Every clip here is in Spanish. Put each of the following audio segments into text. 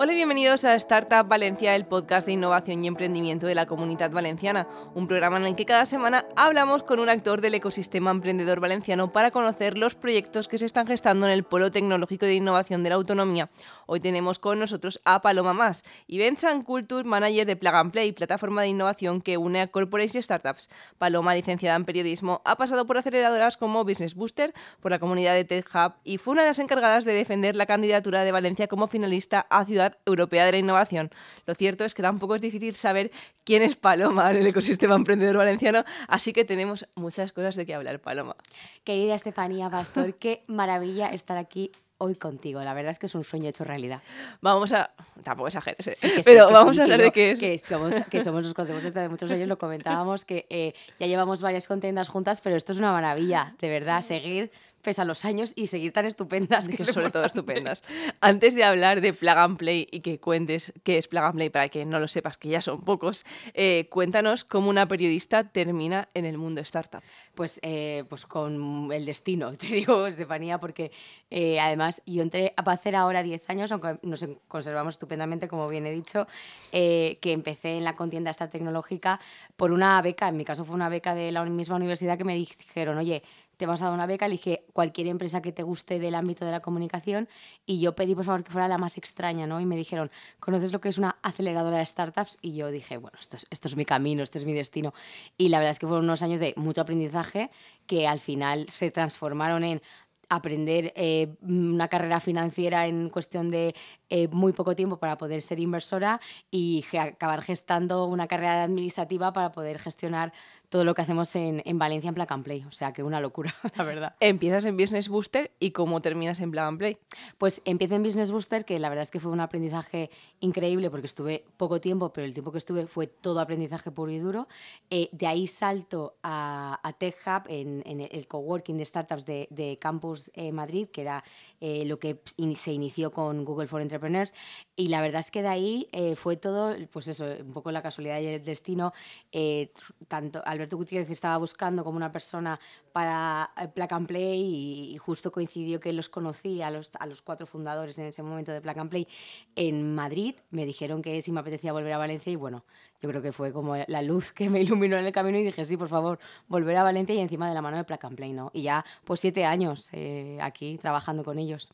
Hola y bienvenidos a Startup Valencia, el podcast de innovación y emprendimiento de la comunidad valenciana, un programa en el que cada semana hablamos con un actor del ecosistema emprendedor valenciano para conocer los proyectos que se están gestando en el Polo Tecnológico de Innovación de la Autonomía. Hoy tenemos con nosotros a Paloma Más, Events and Culture Manager de Plug and Play, plataforma de innovación que une a corporates y startups. Paloma, licenciada en periodismo, ha pasado por aceleradoras como Business Booster, por la comunidad de Tech Hub y fue una de las encargadas de defender la candidatura de Valencia como finalista a Ciudad Europea de la Innovación. Lo cierto es que tampoco es difícil saber quién es Paloma en el ecosistema emprendedor valenciano, así que tenemos muchas cosas de qué hablar, Paloma. Querida Estefanía Pastor, qué maravilla estar aquí hoy contigo. La verdad es que es un sueño hecho realidad. Vamos a. Tampoco exageres, ¿eh? pero vamos a hablar de qué es. Que somos, que somos nos conocemos desde muchos años, lo comentábamos, que eh, ya llevamos varias contiendas juntas, pero esto es una maravilla, de verdad, seguir pese a los años y seguir tan estupendas. Que, sobre todo estupendas. Antes de hablar de Plug and Play y que cuentes qué es Plug and Play para que no lo sepas, que ya son pocos, eh, cuéntanos cómo una periodista termina en el mundo startup. Pues, eh, pues con el destino, te digo, Estefanía, porque eh, además yo entré a hacer ahora 10 años, aunque nos conservamos estupendamente, como bien he dicho, que empecé en la contienda esta tecnológica por una beca, en mi caso fue una beca de la misma universidad que me dijeron, oye, te vas a dar una beca, elige cualquier empresa que te guste del ámbito de la comunicación y yo pedí por favor que fuera la más extraña, ¿no? Y me dijeron, ¿conoces lo que es una aceleradora de startups? Y yo dije, bueno, esto es, esto es mi camino, este es mi destino. Y la verdad es que fueron unos años de mucho aprendizaje que al final se transformaron en aprender eh, una carrera financiera en cuestión de eh, muy poco tiempo para poder ser inversora y acabar gestando una carrera administrativa para poder gestionar todo lo que hacemos en, en Valencia en Plug and Play. O sea, que una locura, la verdad. Empiezas en Business Booster y cómo terminas en Plug and Play. Pues empiezo en Business Booster, que la verdad es que fue un aprendizaje increíble porque estuve poco tiempo, pero el tiempo que estuve fue todo aprendizaje puro y duro. Eh, de ahí salto a, a Tech Hub, en, en, el coworking de startups de, de Campus eh, Madrid, que era eh, lo que se inició con Google for Entrepreneurs. Y la verdad es que de ahí fue todo, pues eso, un poco la casualidad y el destino. tanto Alberto Gutiérrez estaba buscando como una persona para Plug and Play y, justo coincidió que los conocí a los, a los cuatro fundadores en ese momento de Plug Play en Madrid. Me dijeron que si me apetecía volver a Valencia y bueno, yo creo que fue como la luz que me iluminó en el camino y dije, sí, por favor, volver a Valencia y encima de la mano de and Play, ¿no? Y ya, pues siete años eh, aquí trabajando con ellos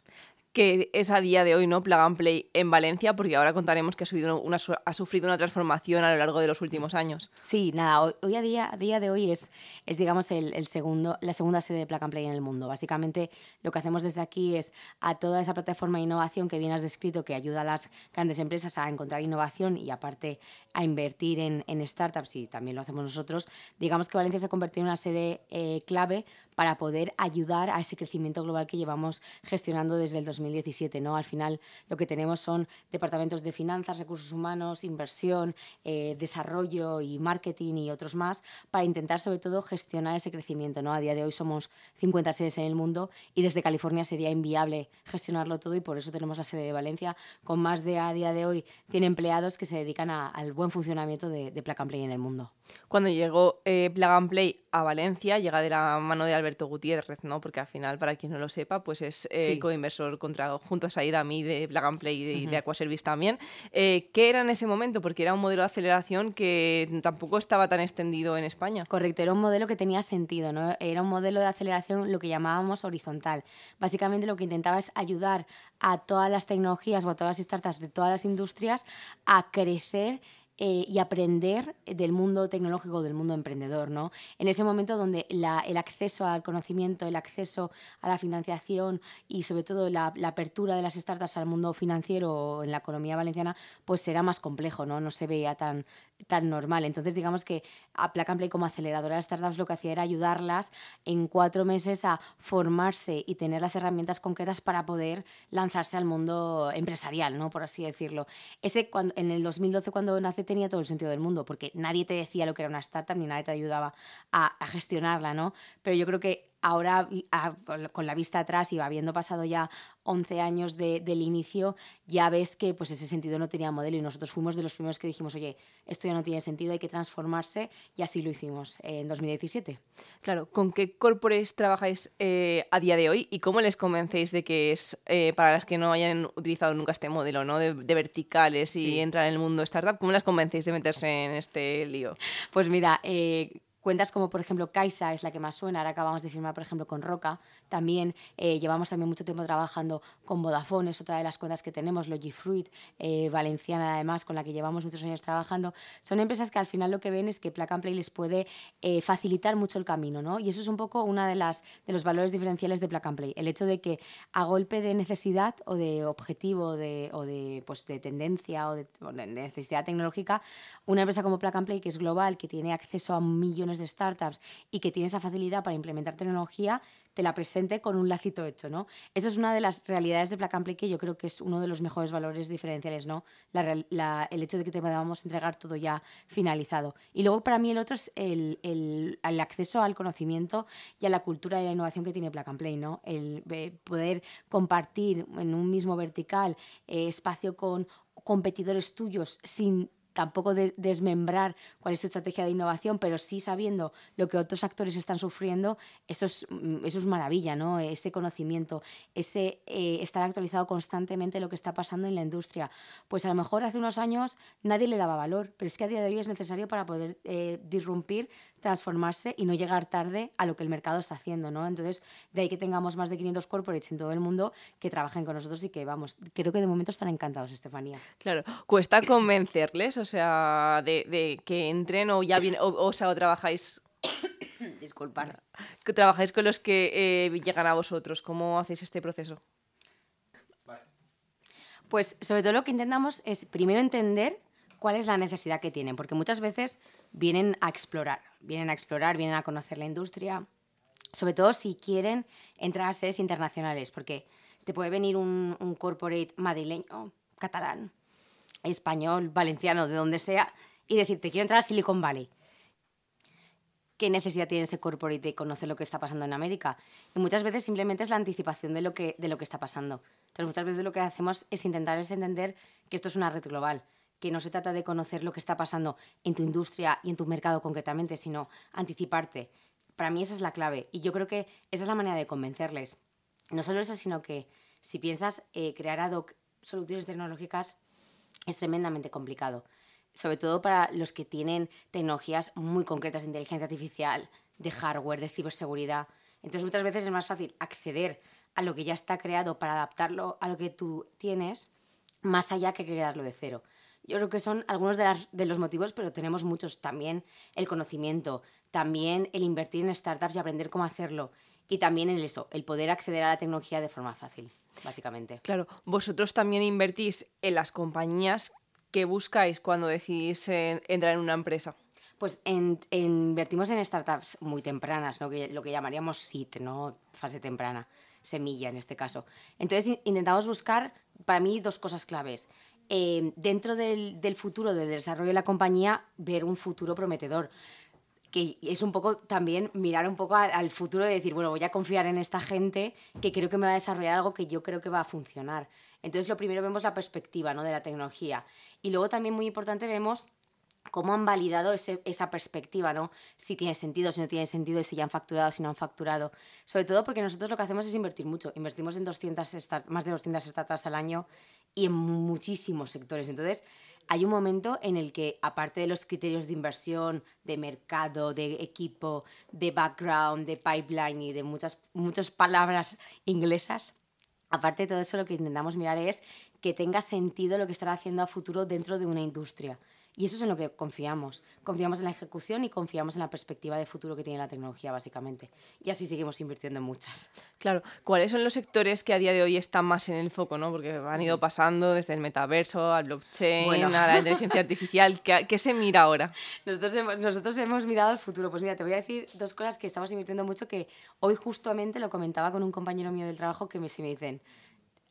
que es a día de hoy, ¿no? Plug and Play en Valencia, porque ahora contaremos que ha, una, ha sufrido una transformación a lo largo de los últimos años. Sí, nada, hoy, a, día, a día de hoy es, es digamos, el, el, segundo, la segunda sede de Plug and Play en el mundo. Básicamente, lo que hacemos desde aquí es a toda esa plataforma de innovación que bien has descrito, que ayuda a las grandes empresas a encontrar innovación y aparte a invertir en, en startups, y también lo hacemos nosotros, digamos que Valencia se ha convertido en una sede eh, clave para poder ayudar a ese crecimiento global que llevamos gestionando desde el 2017. ¿no? Al final lo que tenemos son departamentos de finanzas, recursos humanos, inversión, eh, desarrollo y marketing y otros más para intentar sobre todo gestionar ese crecimiento. ¿no? A día de hoy somos 50 sedes en el mundo y desde California sería inviable gestionarlo todo y por eso tenemos la sede de Valencia con más de a día de hoy 100 empleados que se dedican al buen funcionamiento de, de Play en el mundo. Cuando llegó eh, Plug and Play a Valencia, llega de la mano de Alberto Gutiérrez, ¿no? Porque al final, para quien no lo sepa, pues es eh, coinversor contra, junto a Said Ami de Plug and Play y de, Aquaservice también. Eh, ¿Qué era en ese momento? Porque era un modelo de aceleración que tampoco estaba tan extendido en España. Correcto, era un modelo que tenía sentido, ¿no? Era un modelo de aceleración lo que llamábamos horizontal. Básicamente lo que intentaba es ayudar a todas las tecnologías o a todas las startups de todas las industrias a crecer eh, y aprender del mundo tecnológico, del mundo emprendedor. ¿no? En ese momento donde el acceso al conocimiento, el acceso a la financiación y sobre todo la, la, apertura de las startups al mundo financiero en la economía valenciana, pues era más complejo, no, no se veía tan, tan normal. Entonces, digamos que a Plug and Play como aceleradora de startups lo que hacía era ayudarlas en cuatro meses a formarse y tener las herramientas concretas para poder lanzarse al mundo empresarial, ¿no? por así decirlo. Ese cuando, en el 2012 cuando nace tenía todo el sentido del mundo, porque nadie te decía lo que era una startup ni nadie te ayudaba a, a gestionarla, ¿no? Pero yo creo que ahora con la vista atrás y habiendo pasado ya 11 años del inicio, ya ves que pues ese sentido no tenía modelo y nosotros fuimos de los primeros que dijimos, oye, esto ya no tiene sentido, hay que transformarse y así lo hicimos en 2017. Claro, ¿con qué corporates trabajáis eh, a día de hoy y cómo les convencéis de que es, eh, para las que no hayan utilizado nunca este modelo ¿no? de, verticales y entrar en el mundo startup, cómo les convencéis de meterse en este lío? Pues mira, eh, Cuentas como, por ejemplo, Kaisa es la que más suena. Ahora acabamos de firmar, por ejemplo, con Roca. También eh, llevamos también mucho tiempo trabajando con Vodafone, es otra de las cuentas que tenemos. Logifruit, eh, valenciana además, con la que llevamos muchos años trabajando. Son empresas que al final lo que ven es que Plug and Play les puede eh, facilitar mucho el camino. ¿no? Y eso es un poco uno de, de los valores diferenciales de Plug and Play. El hecho de que a golpe de necesidad o de objetivo de, o de, pues, de tendencia o de, o de necesidad tecnológica, una empresa como Plug and Play, que es global, que tiene acceso a millones de startups y que tiene esa facilidad para implementar tecnología, te la presente con un lacito hecho, ¿no? Eso es una de las realidades de Plug and Play que yo creo que es uno de los mejores valores diferenciales, ¿no? el hecho de que te podamos entregar todo ya finalizado. Y luego para mí el otro es el, el, acceso al conocimiento y a la cultura y la innovación que tiene Plug and Play, ¿no? El eh, poder compartir en un mismo vertical eh, espacio con competidores tuyos sin tampoco desmembrar cuál es su estrategia de innovación, pero sí sabiendo lo que otros actores están sufriendo, eso es, mm, eso es maravilla, ¿no? Ese conocimiento, ese eh, estar actualizado constantemente lo que está pasando en la industria. Pues a lo mejor hace unos años nadie le daba valor, pero es que a día de hoy es necesario para poder eh, disrumpir transformarse y no llegar tarde a lo que el mercado está haciendo, ¿no? Entonces, de ahí que tengamos más de 500 corporates en todo el mundo que trabajen con nosotros y que, vamos, creo que de momento están encantados, Estefanía. Claro, cuesta convencerles, o sea, de, que entren o ya viene, o, sea, o trabajáis... Disculpar. Que trabajáis con los que eh, llegan a vosotros. ¿Cómo hacéis este proceso? Pues sobre todo lo que intentamos es primero entender cuál es la necesidad que tienen, porque muchas veces vienen a explorar, vienen a explorar, vienen a conocer la industria, sobre todo si quieren entrar a sedes internacionales, porque te puede venir un, corporate madrileño, catalán, español, valenciano, de donde sea, y decirte, quiero entrar a Silicon Valley. ¿Qué necesidad tiene ese corporate de conocer lo que está pasando en América? Y muchas veces simplemente es la anticipación de lo que, está pasando. Entonces, muchas veces lo que hacemos es intentar es entender que esto es una red global, que no se trata de conocer lo que está pasando en tu industria y en tu mercado concretamente, sino anticiparte. Para mí esa es la clave y yo creo que esa es la manera de convencerles. No solo eso, sino que si piensas eh, crear ad hoc soluciones tecnológicas es tremendamente complicado, sobre todo para los que tienen tecnologías muy concretas de inteligencia artificial, de hardware, de ciberseguridad. Entonces muchas veces es más fácil acceder a lo que ya está creado para adaptarlo a lo que tú tienes, más allá que crearlo de cero. Yo creo que son algunos de, los motivos, pero tenemos muchos también. El conocimiento, también el invertir en startups y aprender cómo hacerlo. Y también en eso, el poder acceder a la tecnología de forma fácil, básicamente. Claro, vosotros también invertís en las compañías que buscáis cuando decidís entrar en una empresa. Pues invertimos en startups muy tempranas, lo que llamaríamos SIT, ¿no? fase temprana, semilla en este caso. Entonces intentamos buscar, para mí, dos cosas claves. Eh, dentro del, futuro del desarrollo de la compañía, ver un futuro prometedor que es un poco también mirar un poco al, futuro y decir, bueno, voy a confiar en esta gente que creo que me va a desarrollar algo que yo creo que va a funcionar. Entonces, lo primero vemos la perspectiva ¿no? de la tecnología. Y luego también muy importante vemos cómo han validado esa perspectiva, ¿no? Si tiene sentido, si no tiene sentido, si ya han facturado, si no han facturado. Sobre todo porque nosotros lo que hacemos es invertir mucho. Invertimos en 200 más de 200 startups al año y en muchísimos sectores. Entonces, hay un momento en el que, aparte de los criterios de inversión, de mercado, de equipo, de background, de pipeline y de muchas, muchas palabras inglesas, aparte de todo eso, lo que intentamos mirar es que tenga sentido lo que están haciendo a futuro dentro de una industria. Y eso es en lo que confiamos. Confiamos en la ejecución y confiamos en la perspectiva de futuro que tiene la tecnología, básicamente. Y así seguimos invirtiendo en muchas. Claro. ¿Cuáles son los sectores que a día de hoy están más en el foco? ¿no? Porque han ido pasando desde el metaverso al blockchain, a la inteligencia artificial. ¿Qué, se mira ahora? Nosotros hemos, nosotros hemos mirado al futuro. Pues mira, te voy a decir dos cosas que estamos invirtiendo mucho que hoy justamente lo comentaba con un compañero mío del trabajo que me, si me dicen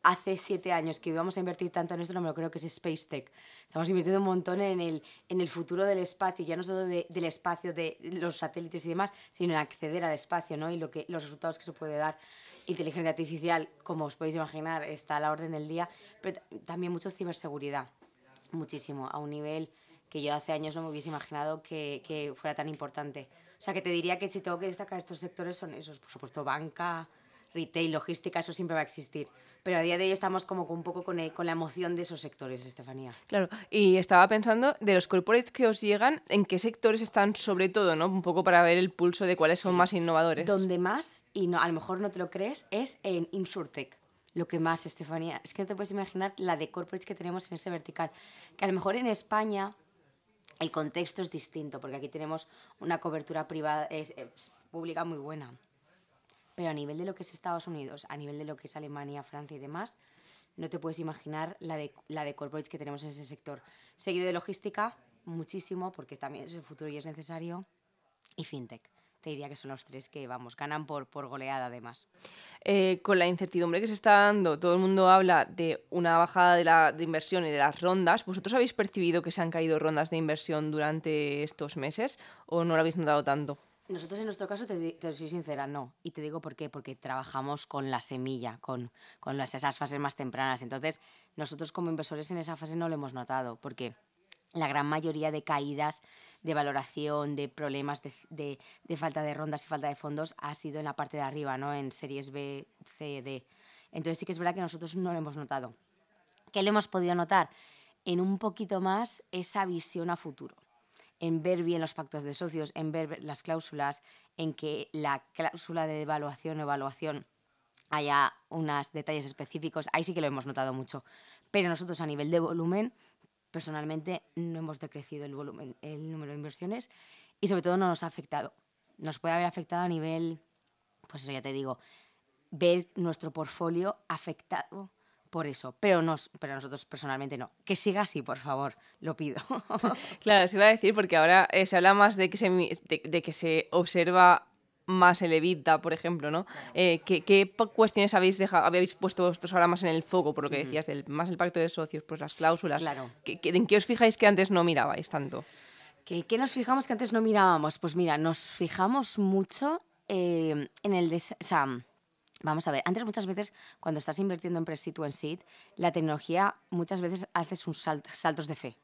hace siete años que íbamos a invertir tanto en esto, no me lo creo que es Space Tech. Estamos invirtiendo un montón en el, en el futuro del espacio, ya no solo del espacio de los satélites y demás, sino en acceder al espacio ¿no? y lo que, los resultados que se puede dar. Inteligencia artificial, como os podéis imaginar, está a la orden del día, pero también mucho ciberseguridad, muchísimo, a un nivel que yo hace años no me hubiese imaginado que, que fuera tan importante. O sea, que te diría que si tengo que destacar estos sectores son esos, por supuesto, banca, retail, logística, eso siempre va a existir. Pero a día de hoy estamos como un poco con, con, la emoción de esos sectores, Estefanía. Claro, y estaba pensando de los corporates que os llegan, ¿en qué sectores están sobre todo, no? Un poco para ver el pulso de cuáles son más innovadores. Donde más, y no, a lo mejor no te lo crees, es en InsurTech. Lo que más, Estefanía, es que no te puedes imaginar la de corporates que tenemos en ese vertical. Que a lo mejor en España el contexto es distinto, porque aquí tenemos una cobertura privada, es, pública muy buena. Pero a nivel de lo que es Estados Unidos, a nivel de lo que es Alemania, Francia y demás, no te puedes imaginar la de, la de corporates que tenemos en ese sector. Seguido de logística, muchísimo, porque también es el futuro y es necesario, y fintech. Te diría que son los tres que, vamos, ganan por, por goleada además. Eh, con la incertidumbre que se está dando, todo el mundo habla de una bajada de la de inversión y de las rondas. ¿Vosotros habéis percibido que se han caído rondas de inversión durante estos meses o no lo habéis notado tanto? Nosotros en nuestro caso, te, soy sincera, no. Y te digo por qué, porque trabajamos con la semilla, con, con esas fases más tempranas. Entonces, nosotros como inversores en esa fase no lo hemos notado, porque la gran mayoría de caídas de valoración, de problemas de, de, falta de rondas y falta de fondos ha sido en la parte de arriba, ¿no? En series B, C, D. Entonces sí que es verdad que nosotros no lo hemos notado. ¿Qué lo hemos podido notar? En un poquito más esa visión a futuro en ver bien los pactos de socios, en ver las cláusulas, en que la cláusula de evaluación o evaluación haya unos detalles específicos, ahí sí que lo hemos notado mucho. Pero nosotros a nivel de volumen, personalmente no hemos decrecido el volumen, el número de inversiones y sobre todo no nos ha afectado. Nos puede haber afectado a nivel, pues eso ya te digo, ver nuestro portfolio afectado por eso, pero, nos, pero nosotros personalmente no. Que siga así, por favor, lo pido. claro, se iba a decir porque ahora eh, se habla más de que se, de, que se observa más el EBITDA, por ejemplo, ¿no? Eh, ¿qué, cuestiones habéis dejado, habéis puesto vosotros ahora más en el foco, por lo que decías, del, más el pacto de socios, pues las cláusulas? Claro. ¿En qué os fijáis que antes no mirabais tanto? ¿Qué, qué nos fijamos que antes no mirábamos? Pues mira, nos fijamos mucho eh, en el... De, Vamos a ver, antes muchas veces cuando estás invirtiendo en pre-seed o en seed, la tecnología muchas veces haces un saltos de fe,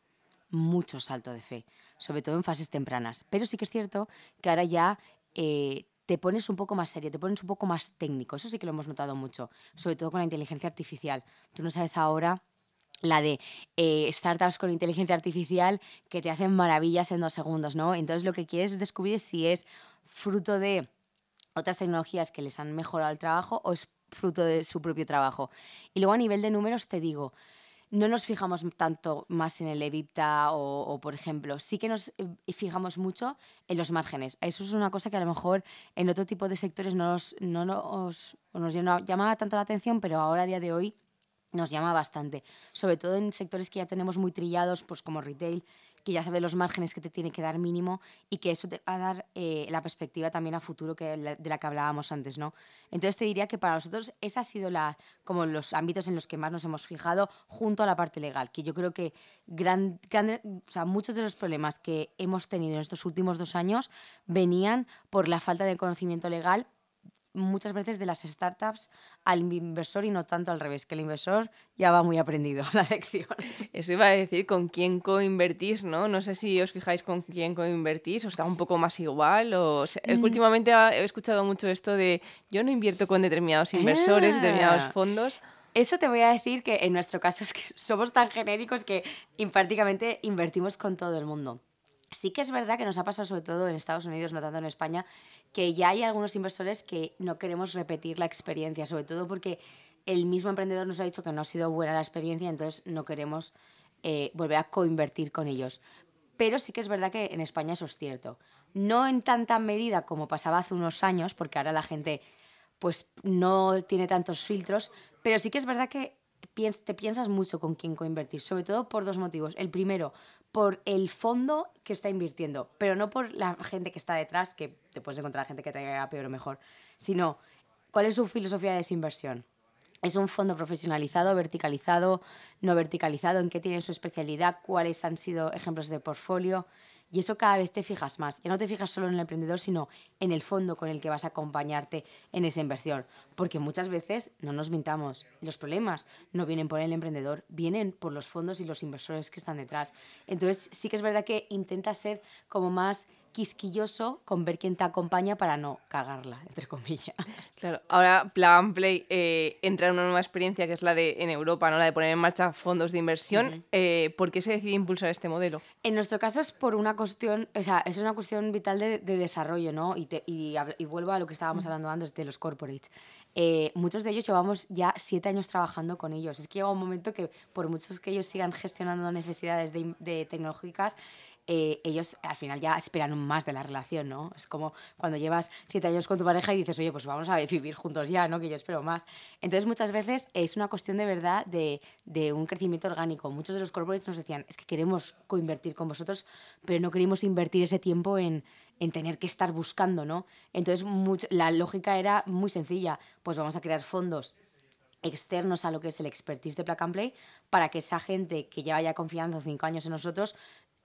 mucho salto de fe, sobre todo en fases tempranas. Pero sí que es cierto que ahora ya eh, te pones un poco más serio, te pones un poco más técnico, eso sí que lo hemos notado mucho, sobre todo con la inteligencia artificial. Tú no sabes ahora la de eh, startups con inteligencia artificial que te hacen maravillas en dos segundos, ¿no? Entonces lo que quieres descubrir si es fruto de otras tecnologías que les han mejorado el trabajo o es fruto de su propio trabajo. Y luego a nivel de números te digo, no nos fijamos tanto más en el EBITDA o, por ejemplo, sí que nos eh, fijamos mucho en los márgenes. Eso es una cosa que a lo mejor en otro tipo de sectores no nos, no nos, nos llama tanto la atención, pero ahora a día de hoy nos llama bastante. Sobre todo en sectores que ya tenemos muy trillados, pues como retail, que ya sabes los márgenes que te tiene que dar mínimo y que eso te va a dar eh, la perspectiva también a futuro que, de la que hablábamos antes, ¿no? Entonces te diría que para nosotros esa ha sido la, como los ámbitos en los que más nos hemos fijado junto a la parte legal, que yo creo que gran, o sea, muchos de los problemas que hemos tenido en estos últimos dos años venían por la falta de conocimiento legal muchas veces de las startups al inversor y no tanto al revés, que el inversor ya va muy aprendido la lección. Eso iba a decir, ¿con quién coinvertís? ¿no? no sé si os fijáis con quién coinvertís, o está un poco más igual. O, mm. Últimamente he escuchado mucho esto de yo no invierto con determinados inversores, ah. determinados fondos. Eso te voy a decir que en nuestro caso es que somos tan genéricos que prácticamente invertimos con todo el mundo. Sí que es verdad que nos ha pasado sobre todo en Estados Unidos, no tanto en España, que ya hay algunos inversores que no queremos repetir la experiencia, sobre todo porque el mismo emprendedor nos ha dicho que no ha sido buena la experiencia, entonces no queremos eh, volver a coinvertir con ellos. Pero sí que es verdad que en España eso es cierto. No en tanta medida como pasaba hace unos años, porque ahora la gente pues no tiene tantos filtros, pero sí que es verdad que te piensas mucho con quién coinvertir, sobre todo por dos motivos. El primero, por el fondo que está invirtiendo, pero no por la gente que está detrás, que te puedes encontrar gente que te haga peor o mejor, sino cuál es su filosofía de desinversión. Es un fondo profesionalizado, verticalizado, no verticalizado, en qué tiene su especialidad, cuáles han sido ejemplos de portfolio. Y eso cada vez te fijas más. Ya no te fijas solo en el emprendedor, sino en el fondo con el que vas a acompañarte en esa inversión. Porque muchas veces, no nos mintamos, los problemas no vienen por el emprendedor, vienen por los fondos y los inversores que están detrás. Entonces sí que es verdad que intenta ser como más quisquilloso con ver quién te acompaña para no cagarla, entre comillas. Claro, ahora Plan Play eh, entra en una nueva experiencia que es la de en Europa, ¿no? la de poner en marcha fondos de inversión. Eh, ¿Por qué se decide impulsar este modelo? En nuestro caso es por una cuestión, o sea, es una cuestión vital de, desarrollo, ¿no? Y, y, vuelvo a lo que estábamos hablando antes de los corporates. Eh, muchos de ellos llevamos ya siete años trabajando con ellos. Es que llega un momento que, por muchos que ellos sigan gestionando necesidades de, de tecnológicas, eh, ellos al final ya esperan más de la relación, ¿no? Es como cuando llevas siete años con tu pareja y dices, oye, pues vamos a vivir juntos ya, ¿no? Que yo espero más. Entonces muchas veces es una cuestión de verdad de, de un crecimiento orgánico. Muchos de los corporates nos decían, es que queremos coinvertir con vosotros, pero no queremos invertir ese tiempo en, en tener que estar buscando, ¿no? Entonces la lógica era muy sencilla, pues vamos a crear fondos externos a lo que es el expertise de Plug Play para que esa gente que ya confiando cinco años en nosotros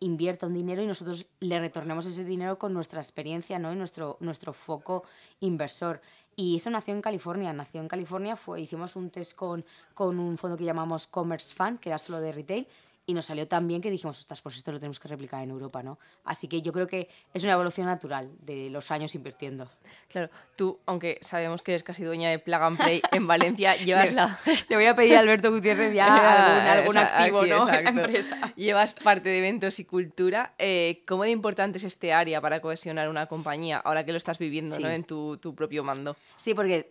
invierta un dinero y nosotros le retornemos ese dinero con nuestra experiencia ¿no? y nuestro, nuestro foco inversor. Y eso nació en California. Nació en California, fue, hicimos un test con, con un fondo que llamamos Commerce Fund, que era solo de retail, y nos salió tan bien que dijimos, ostras, pues esto lo tenemos que replicar en Europa, ¿no? Así que yo creo que es una evolución natural de los años invirtiendo. Claro, tú, aunque sabemos que eres casi dueña de Plug and Play en Valencia, llevas la... Le voy a pedir a Alberto Gutiérrez ya algún, activo, ¿no? En la empresa. Llevas parte de eventos y cultura. Eh, ¿Cómo de importante es este área para cohesionar una compañía, ahora que lo estás viviendo ¿no? en tu, tu, propio mando? Sí, porque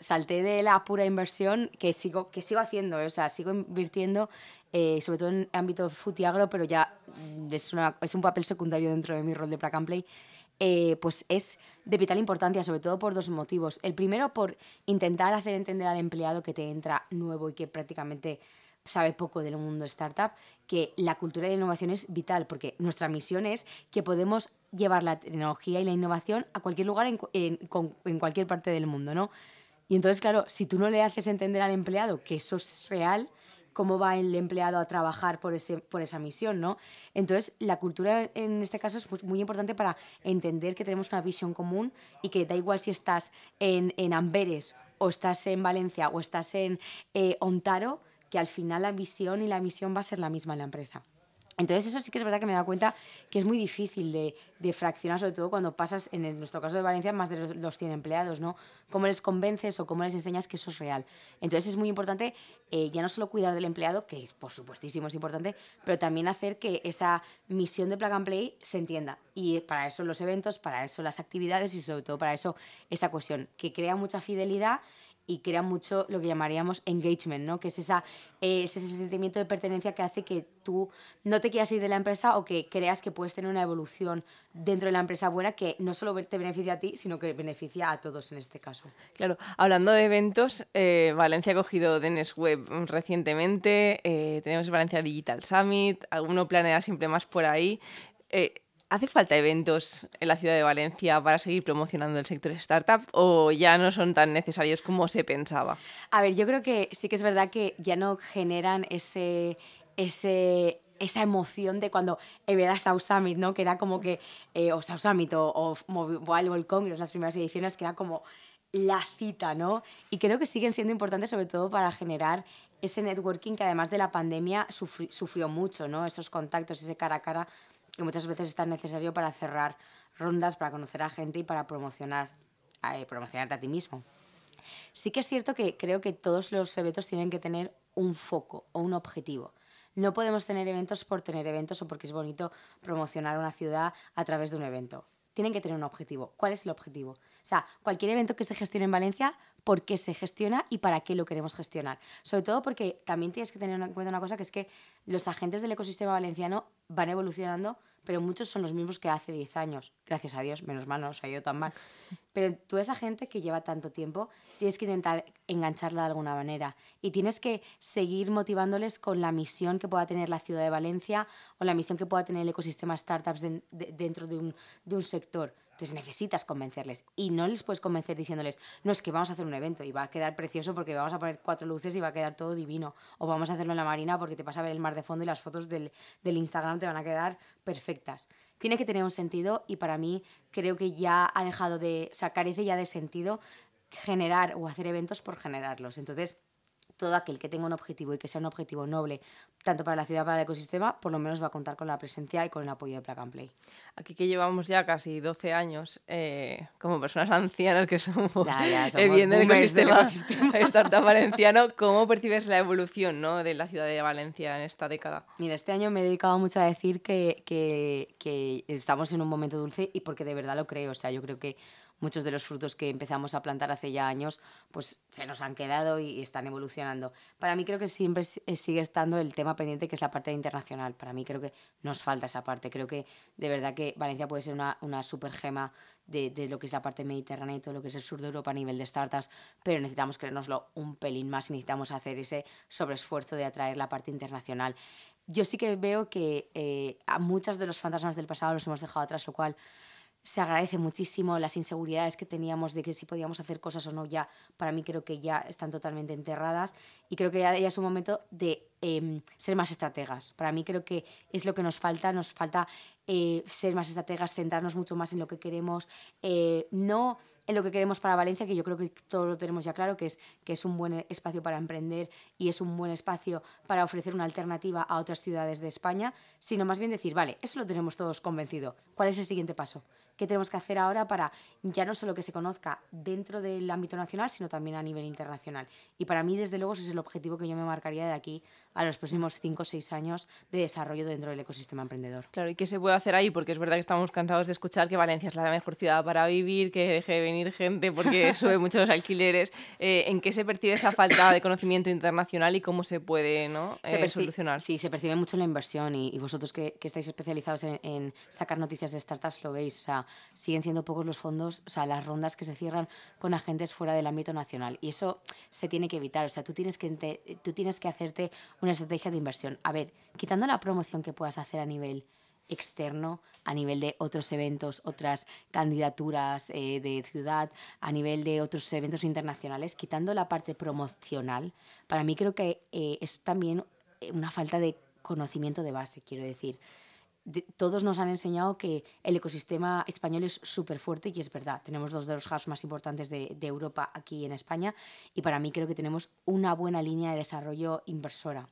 salté de la pura inversión que sigo, que sigo haciendo, o sea, sigo invirtiendo eh, sobre todo en ámbito food y agro, pero ya es un papel secundario dentro de mi rol de Plug and Play, eh, pues es de vital importancia, sobre todo por dos motivos. El primero, por intentar hacer entender al empleado que te entra nuevo y que prácticamente sabe poco del mundo startup, que la cultura de la innovación es vital, porque nuestra misión es que podemos llevar la tecnología y la innovación a cualquier lugar en, en cualquier parte del mundo, ¿no? Y entonces, claro, si tú no le haces entender al empleado que eso es real, cómo va el empleado a trabajar por, ese, por esa misión, ¿no? Entonces, la cultura en este caso es muy importante para entender que tenemos una visión común y que da igual si estás en, en Amberes o estás en Valencia o estás en eh, Ontaro, que al final la visión y la misión va a ser la misma en la empresa. Entonces eso sí que es verdad que me da cuenta que es muy difícil de, fraccionar, sobre todo cuando pasas, en, nuestro caso de Valencia, más de los, 100 empleados, ¿no? Cómo les convences o cómo les enseñas que eso es real. Entonces es muy importante eh, ya no solo cuidar del empleado, que es, por supuestísimo es importante, pero también hacer que esa misión de Plug and Play se entienda. Y para eso los eventos, para eso las actividades y sobre todo para eso esa cuestión, que crea mucha fidelidad y crea mucho lo que llamaríamos engagement, ¿no? que es eh, ese sentimiento de pertenencia que hace que tú no te quieras ir de la empresa o que creas que puedes tener una evolución dentro de la empresa buena que no solo te beneficia a ti, sino que beneficia a todos en este caso. Claro, hablando de eventos, eh, Valencia ha cogido Dennis Web recientemente, eh, tenemos Valencia Digital Summit, alguno planea siempre más por ahí. ¿Hace falta eventos en la ciudad de Valencia para seguir promocionando el sector startup o ya no son tan necesarios como se pensaba? A ver, yo creo que sí que es verdad que ya no generan ese, ese, esa emoción de cuando era South Summit, ¿no? Que era como que, eh, o South Summit o, o Mobile World Congress, las primeras ediciones, que era como la cita, ¿no? Y creo que siguen siendo importantes sobre todo para generar ese networking que además de la pandemia sufrió mucho, ¿no? Esos contactos, ese cara a cara que muchas veces es necesario para cerrar rondas, para conocer a gente y para promocionar, eh, promocionarte a ti mismo. Sí que es cierto que creo que todos los eventos tienen que tener un foco o un objetivo. No podemos tener eventos por tener eventos o porque es bonito promocionar una ciudad a través de un evento. Tienen que tener un objetivo. ¿Cuál es el objetivo? O sea, cualquier evento que se gestione en Valencia, ¿por qué se gestiona y para qué lo queremos gestionar? Sobre todo porque también tienes que tener en cuenta una cosa que es que los agentes del ecosistema valenciano van evolucionando, pero muchos son los mismos que hace 10 años. Gracias a Dios, menos mal, no nos ha ido tan mal. Pero tú, esa gente que lleva tanto tiempo, tienes que intentar engancharla de alguna manera y tienes que seguir motivándoles con la misión que pueda tener la ciudad de Valencia o la misión que pueda tener el ecosistema startups dentro de un, de un sector Entonces necesitas convencerles y no les puedes convencer diciéndoles, no, es que vamos a hacer un evento y va a quedar precioso porque vamos a poner cuatro luces y va a quedar todo divino. O vamos a hacerlo en la marina porque te vas a ver el mar de fondo y las fotos del, del Instagram te van a quedar perfectas. Tiene que tener un sentido y para mí creo que ya ha dejado de, o sea, carece ya de sentido generar o hacer eventos por generarlos. Entonces, todo aquel que tenga un objetivo y que sea un objetivo noble, tanto para la ciudad como para el ecosistema, por lo menos va a contar con la presencia y con el apoyo de Plug and Play. Aquí que llevamos ya casi 12 años eh, como personas ancianas que somos, eh, viendo el ecosistema, ecosistema. startup valenciano, ¿cómo percibes la evolución ¿no? de la ciudad de Valencia en esta década? Mira, este año me he dedicado mucho a decir que, que, que estamos en un momento dulce y porque de verdad lo creo. O sea, yo creo que muchos de los frutos que empezamos a plantar hace ya años, pues se nos han quedado y están evolucionando. Para mí creo que siempre eh, sigue estando el tema pendiente, que es la parte internacional. Para mí creo que nos falta esa parte. Creo que de verdad que Valencia puede ser una, una super gema de, lo que es la parte mediterránea y todo lo que es el sur de Europa a nivel de startups, pero necesitamos creérnoslo un pelín más y necesitamos hacer ese sobreesfuerzo de atraer la parte internacional. Yo sí que veo que eh, a muchos de los fantasmas del pasado los hemos dejado atrás, lo cual se agradece muchísimo las inseguridades que teníamos de que si podíamos hacer cosas o no, ya para mí creo que ya están totalmente enterradas y creo que ya, es un momento de em, ser más estrategas. Para mí creo que es lo que nos falta, nos falta eh, ser más estrategas, centrarnos mucho más en lo que queremos, eh, no en lo que queremos para Valencia, que yo creo que todo lo tenemos ya claro, que es, que es un buen espacio para emprender y es un buen espacio para ofrecer una alternativa a otras ciudades de España, sino más bien decir, vale, eso lo tenemos todos convencido. ¿Cuál es el siguiente paso? ¿Qué tenemos que hacer ahora para ya no solo que se conozca dentro del ámbito nacional, sino también a nivel internacional? Y para mí, desde luego, ese es el objetivo que yo me marcaría de aquí a los próximos 5 o 6 años de desarrollo dentro del ecosistema emprendedor. Claro, ¿y qué se puede hacer ahí? Porque es verdad que estamos cansados de escuchar que Valencia es la mejor ciudad para vivir, que deje de venir gente porque sube mucho los alquileres. Eh, ¿En qué se percibe esa falta de conocimiento internacional y cómo se puede ¿no? Eh, solucionar? Sí, se percibe mucho la inversión y, vosotros que, que, estáis especializados en, en, sacar noticias de startups lo veis. O sea, siguen siendo pocos los fondos, o sea, las rondas que se cierran con agentes fuera del ámbito nacional. Y eso se tiene que evitar. O sea, tú tienes que, tú tienes que hacerte una estrategia de inversión. A ver, quitando la promoción que puedas hacer a nivel externo, a nivel de otros eventos, otras candidaturas eh, de ciudad, a nivel de otros eventos internacionales, quitando la parte promocional, para mí creo que eh, es también una falta de conocimiento de base, quiero decir. todos nos han enseñado que el ecosistema español es súper fuerte y es verdad. Tenemos dos de los hubs más importantes de, de Europa aquí en España y para mí creo que tenemos una buena línea de desarrollo inversora.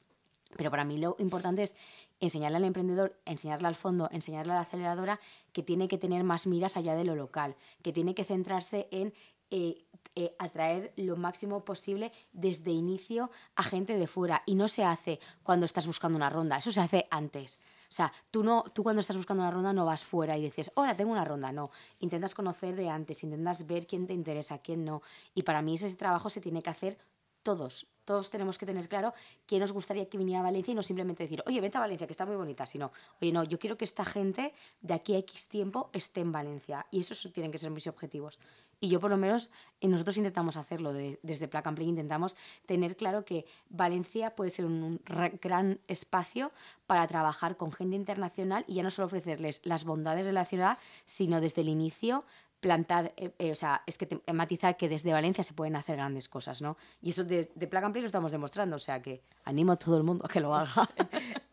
Pero para mí lo importante es enseñarle al emprendedor, enseñarle al fondo, enseñarle a la aceleradora que tiene que tener más miras allá de lo local, que tiene que centrarse en eh, eh, atraer lo máximo posible desde inicio a gente de fuera. Y no se hace cuando estás buscando una ronda, eso se hace antes. O sea, tú, no, tú cuando estás buscando una ronda no vas fuera y dices, hola, tengo una ronda. No, intentas conocer de antes, intentas ver quién te interesa, quién no. Y para mí ese trabajo se tiene que hacer todos, todos tenemos que tener claro quién nos gustaría que viniera a Valencia y no simplemente decir, oye, vete a Valencia, que está muy bonita, sino, oye, no, yo quiero que esta gente de aquí a X tiempo esté en Valencia. Y esos tienen que ser mis objetivos. Y yo por lo menos, eh, nosotros intentamos hacerlo, desde and Play intentamos tener claro que Valencia puede ser un gran espacio para trabajar con gente internacional y ya no solo ofrecerles las bondades de la ciudad, sino desde el inicio plantar, eh, eh, o sea, es que te, matizar que desde Valencia se pueden hacer grandes cosas, ¿no? Y eso de, de Plug and Play lo estamos demostrando, o sea que animo a todo el mundo a que lo haga.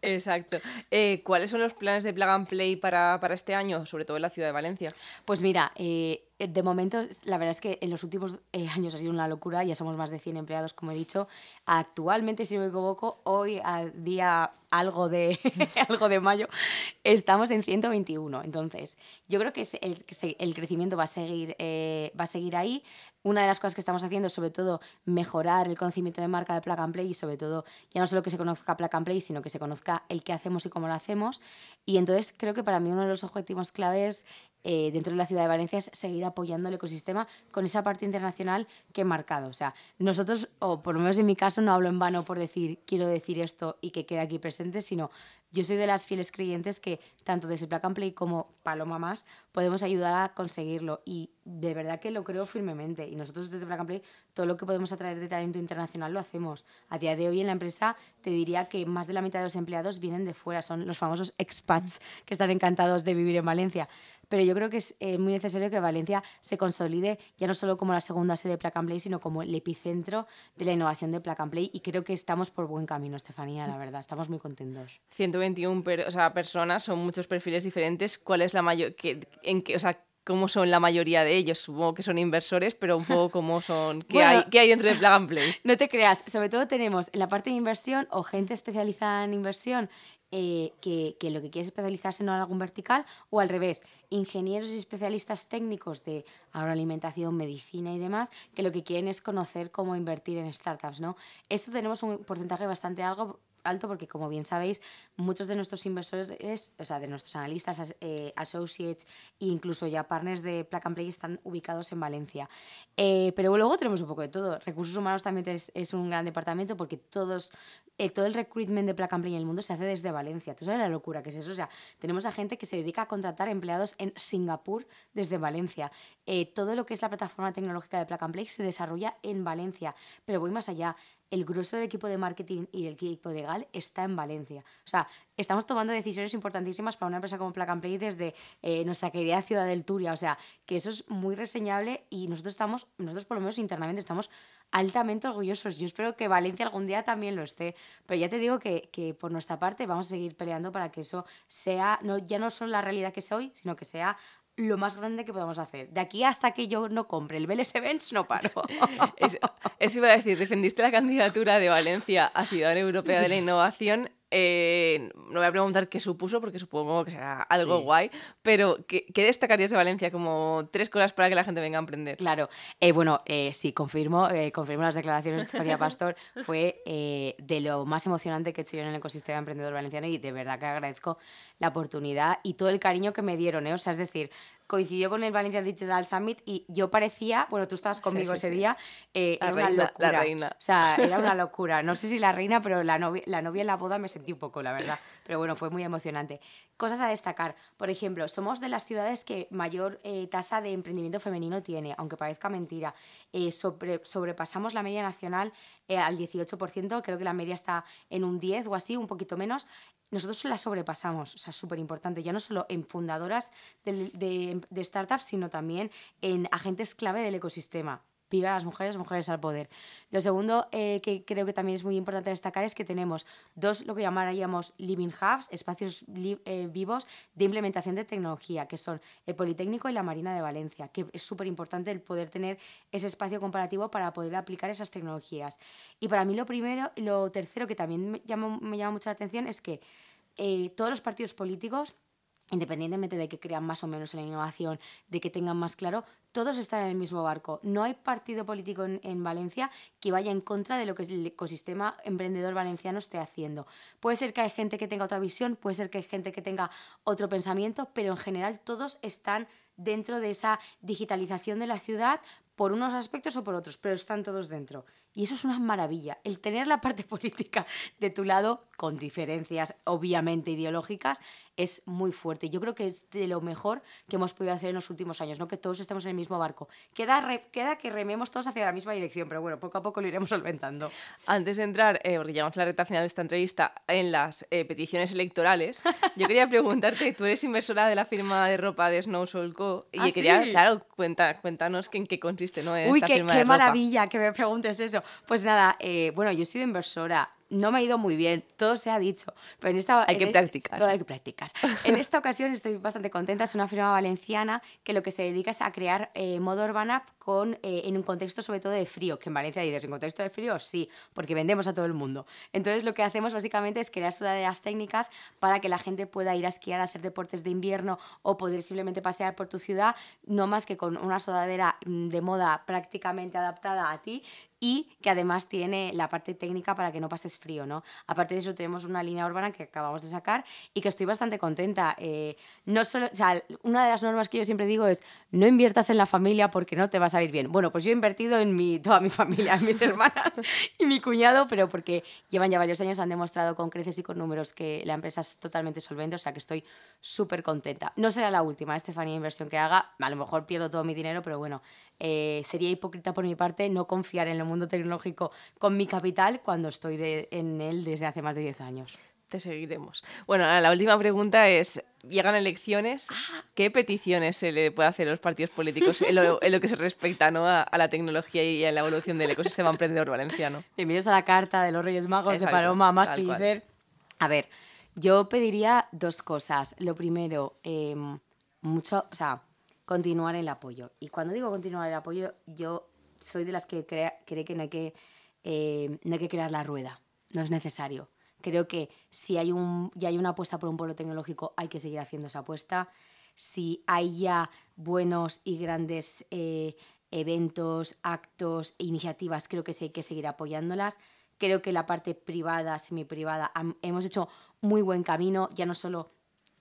Exacto. Eh, ¿Cuáles son los planes de Plug and Play para, para, este año, sobre todo en la ciudad de Valencia? Pues mira, eh, de momento, la verdad es que en los últimos eh, años ha sido una locura, ya somos más de 100 empleados, como he dicho. Actualmente, si no me equivoco, hoy, al día algo de, algo de mayo, estamos en 121. Entonces, yo creo que el, crecimiento va a, seguir, va a seguir ahí. Una de las cosas que estamos haciendo es sobre todo mejorar el conocimiento de marca de Plug and Play y sobre todo ya no solo que se conozca Plug and Play, sino que se conozca el qué hacemos y cómo lo hacemos. Y entonces creo que para mí uno de los objetivos claves eh, dentro de la ciudad de Valencia es seguir apoyando el ecosistema con esa parte internacional que he marcado. O sea, nosotros, o por lo menos en mi caso, no hablo en vano por decir quiero decir esto y que quede aquí presente, sino yo soy de las fieles creyentes que tanto desde Plug and Play como Paloma Más podemos ayudar a conseguirlo y de verdad que lo creo firmemente y nosotros desde Plug and Play todo lo que podemos atraer de talento internacional lo hacemos. A día de hoy en la empresa te diría que más de la mitad de los empleados vienen de fuera, son los famosos expats que están encantados de vivir en Valencia pero yo creo que es eh, muy necesario que Valencia se consolide ya no solo como la segunda sede de Plug and Play, sino como el epicentro de la innovación de Plug and Play y creo que estamos por buen camino, Estefanía, la verdad, estamos muy contentos. 121 o sea, personas, son muchos perfiles diferentes, ¿cuál es la mayor, en qué, o sea, cómo son la mayoría de ellos. Supongo que son inversores, pero un poco cómo son, qué, hay, qué hay dentro de Plug and Play. No te creas, sobre todo tenemos en la parte de inversión o gente especializada en inversión eh, que, que, lo que quiere es especializarse en algún vertical o al revés, ingenieros y especialistas técnicos de agroalimentación, medicina y demás, que lo que quieren es conocer cómo invertir en startups. ¿no? Eso tenemos un porcentaje bastante algo, alto porque, como bien sabéis, muchos de nuestros inversores, o sea, de nuestros analistas, eh, associates e incluso ya partners de Plug and Play están ubicados en Valencia. Eh, pero luego tenemos un poco de todo. Recursos humanos también es, un gran departamento porque todos, eh, todo el recruitment de Plug and Play en el mundo se hace desde Valencia. ¿Tú sabes la locura que es eso? O sea, tenemos a gente que se dedica a contratar empleados en Singapur desde Valencia. todo lo que es la plataforma tecnológica de Plug and Play se desarrolla en Valencia. Pero voy más allá el grueso del equipo de marketing y del equipo de GAL está en Valencia. O sea, estamos tomando decisiones importantísimas para una empresa como Plug and Play desde eh, nuestra querida ciudad del Turia. O sea, que eso es muy reseñable y nosotros estamos, nosotros por lo menos internamente estamos altamente orgullosos. Yo espero que Valencia algún día también lo esté. Pero ya te digo que, que por nuestra parte vamos a seguir peleando para que eso sea, no, ya no solo la realidad que es hoy, sino que sea lo más grande que podamos hacer. De aquí hasta que yo no compre el BLS Events, no paro. eso, iba a decir, defendiste la candidatura de Valencia a Ciudad Europea de la Innovación eh, no voy a preguntar qué supuso, porque supongo que será algo guay, pero ¿qué, destacarías de Valencia como tres cosas para que la gente venga a emprender? Claro, eh, bueno, eh, sí, confirmo, confirmo las declaraciones de Sofía Pastor, fue de lo más emocionante que he hecho yo en el ecosistema emprendedor valenciano y de verdad que agradezco la oportunidad y todo el cariño que me dieron, o sea, es decir, coincidió con el Valencia Digital Summit y yo parecía, bueno, tú estabas conmigo ese día, eh, era una locura. La reina. O sea, era una locura. No sé si la reina, pero la novia, la novia en la boda me sentí un poco, la verdad. Pero bueno, fue muy emocionante. Cosas a destacar. Por ejemplo, somos de las ciudades que mayor eh, tasa de emprendimiento femenino tiene, aunque parezca mentira. Eh, sobre, sobrepasamos la media nacional al 18%, creo que la media está en un 10 o así, un poquito menos nosotros la sobrepasamos, o sea, súper importante, ya no solo en fundadoras de, de, startups, sino también en agentes clave del ecosistema. Viva las mujeres, mujeres al poder. Lo segundo eh, que creo que también es muy importante destacar es que tenemos dos, lo que llamaríamos living hubs, espacios eh, vivos de implementación de tecnología, que son el Politécnico y la Marina de Valencia, que es súper importante el poder tener ese espacio comparativo para poder aplicar esas tecnologías. Y para mí lo primero, lo tercero que también me llama, me llama mucho la atención es que eh, todos los partidos políticos independientemente de que crean más o menos en la innovación, de que tengan más claro, todos están en el mismo barco. No hay partido político en, Valencia que vaya en contra de lo que el ecosistema emprendedor valenciano esté haciendo. Puede ser que hay gente que tenga otra visión, puede ser que hay gente que tenga otro pensamiento, pero en general todos están dentro de esa digitalización de la ciudad por unos aspectos o por otros, pero están todos dentro. Y eso es una maravilla. El tener la parte política de tu lado, con diferencias obviamente ideológicas, es muy fuerte. Yo creo que es de lo mejor que hemos podido hacer en los últimos años, ¿no? que todos estemos en el mismo barco. Queda, queda que rememos todos hacia la misma dirección, pero bueno, poco a poco lo iremos solventando. Antes de entrar, eh, porque llevamos la recta final de esta entrevista, en las eh, peticiones electorales, yo quería preguntarte, tú eres inversora de la firma de ropa de Snow Soul Co. Y ¿Ah, quería, claro, cuenta, cuéntanos en qué consiste ¿no? Uy, qué, qué maravilla que me preguntes eso. Pues nada, eh, bueno, yo he sido inversora no me ha ido muy bien, todo se ha dicho. Pero en esta, hay que e- practicar. Todo hay que practicar. en esta ocasión estoy bastante contenta, es una firma valenciana que lo que se dedica es a crear eh, modo urbana con, eh, en un contexto sobre todo de frío, que en Valencia dices, ¿en contexto de frío? Sí, porque vendemos a todo el mundo. Entonces lo que hacemos básicamente es crear sudaderas técnicas para que la gente pueda ir a esquiar, a hacer deportes de invierno o poder simplemente pasear por tu ciudad, no más que con una sudadera mm, de moda prácticamente adaptada a ti y que además tiene la parte técnica para que no pases frío, ¿no? Aparte de eso tenemos una línea urbana que acabamos de sacar y que estoy bastante contenta. Eh, no solo, o sea, una de las normas que yo siempre digo es no inviertas en la familia porque no te va a salir bien. Bueno, pues yo he invertido en mi, toda mi familia, en mis hermanas y mi cuñado, pero porque llevan ya varios años, han demostrado con creces y con números que la empresa es totalmente solvente, o sea que estoy súper contenta. No será la última, Estefanía, inversión que haga, a lo mejor pierdo todo mi dinero, pero bueno, eh, sería hipócrita por mi parte no confiar en el mundo tecnológico con mi capital cuando estoy en él desde hace más de 10 años. Te seguiremos. Bueno, la última pregunta es, llegan elecciones, Ah. ¿qué peticiones se le puede hacer a los partidos políticos en lo, en lo que se respecta ¿no? a, a la tecnología y a la evolución del ecosistema emprendedor valenciano? Bienvenidos a la carta de los Reyes Magos Exacto, de Paloma más. Pellicer. A ver, yo pediría dos cosas. Lo primero, eh, mucho, o sea, continuar el apoyo. Y cuando digo continuar el apoyo, yo soy de las que crea- cree que no hay que, eh, no hay que crear la rueda. No es necesario. Creo que si hay, un, ya hay una apuesta por un polo tecnológico, hay que seguir haciendo esa apuesta. Si hay ya buenos y grandes eh, eventos, actos e iniciativas, creo que sí hay que seguir apoyándolas. Creo que la parte privada, semiprivada, hemos hecho muy buen camino, ya no solo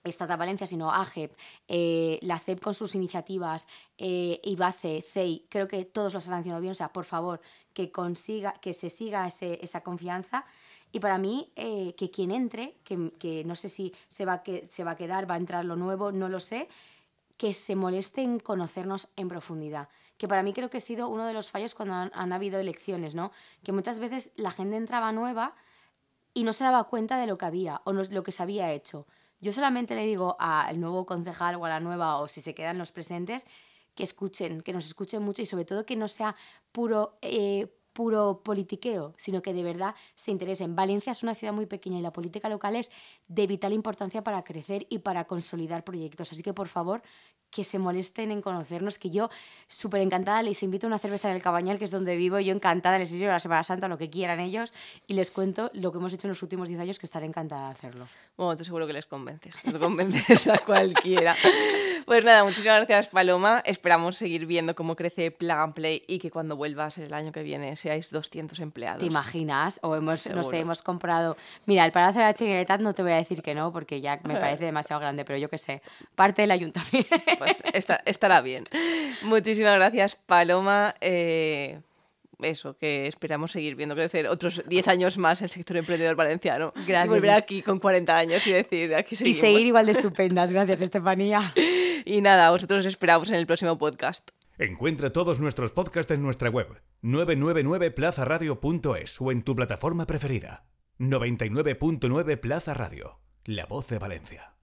Startup Valencia, sino AGEP, eh, la CEP con sus iniciativas, eh, IBACE, CEI, creo que todos lo están haciendo bien. O sea, por favor, que consiga, que se siga ese- esa confianza. Y para mí, eh, que quien entre, que, que no sé si se va, que, se va a quedar, va a entrar lo nuevo, no lo sé, que se moleste en conocernos en profundidad. Que para mí creo que ha sido uno de los fallos cuando han, han habido elecciones, ¿no? Que muchas veces la gente entraba nueva y no se daba cuenta de lo que había o no, lo que se había hecho. Yo solamente le digo al nuevo concejal o a la nueva, o si se quedan los presentes, que escuchen, que nos escuchen mucho y sobre todo que no sea puro, eh, puro politiqueo, sino que de verdad se interesen. Valencia es una ciudad muy pequeña y la política local es de vital importancia para crecer y para consolidar proyectos. Así que por favor, que se molesten en conocernos, que yo súper encantada les invito a una cerveza en el Cabañal, que es donde vivo, yo encantada les enseño la Semana Santa, lo que quieran ellos, y les cuento lo que hemos hecho en los últimos 10 años, que estaré encantada de hacerlo. Bueno, tú seguro que les convences. Tú convences a cualquiera. Pues nada, muchísimas gracias, Paloma. Esperamos seguir viendo cómo crece Plug and Play y que cuando vuelvas el año que viene seáis 200 empleados. ¿Te imaginas? O hemos, no sé, hemos comprado... Mira, el Palacio de la Generalitat no te voy a decir que no, porque ya me parece demasiado grande, pero yo qué sé, parte del ayuntamiento. Pues esta- estará bien. Muchísimas gracias, Paloma. Eh, eso, que esperamos seguir viendo crecer otros 10 años más el sector emprendedor valenciano. Gracias. Y volver aquí con 40 años y decir, aquí y seguimos. seguir igual de estupendas. Gracias, Estefanía. Y nada, vosotros os esperamos en el próximo podcast. Encuentra todos nuestros podcasts en nuestra web 999plazaradio.es o en tu plataforma preferida. 99.9 Plaza Radio, la voz de Valencia.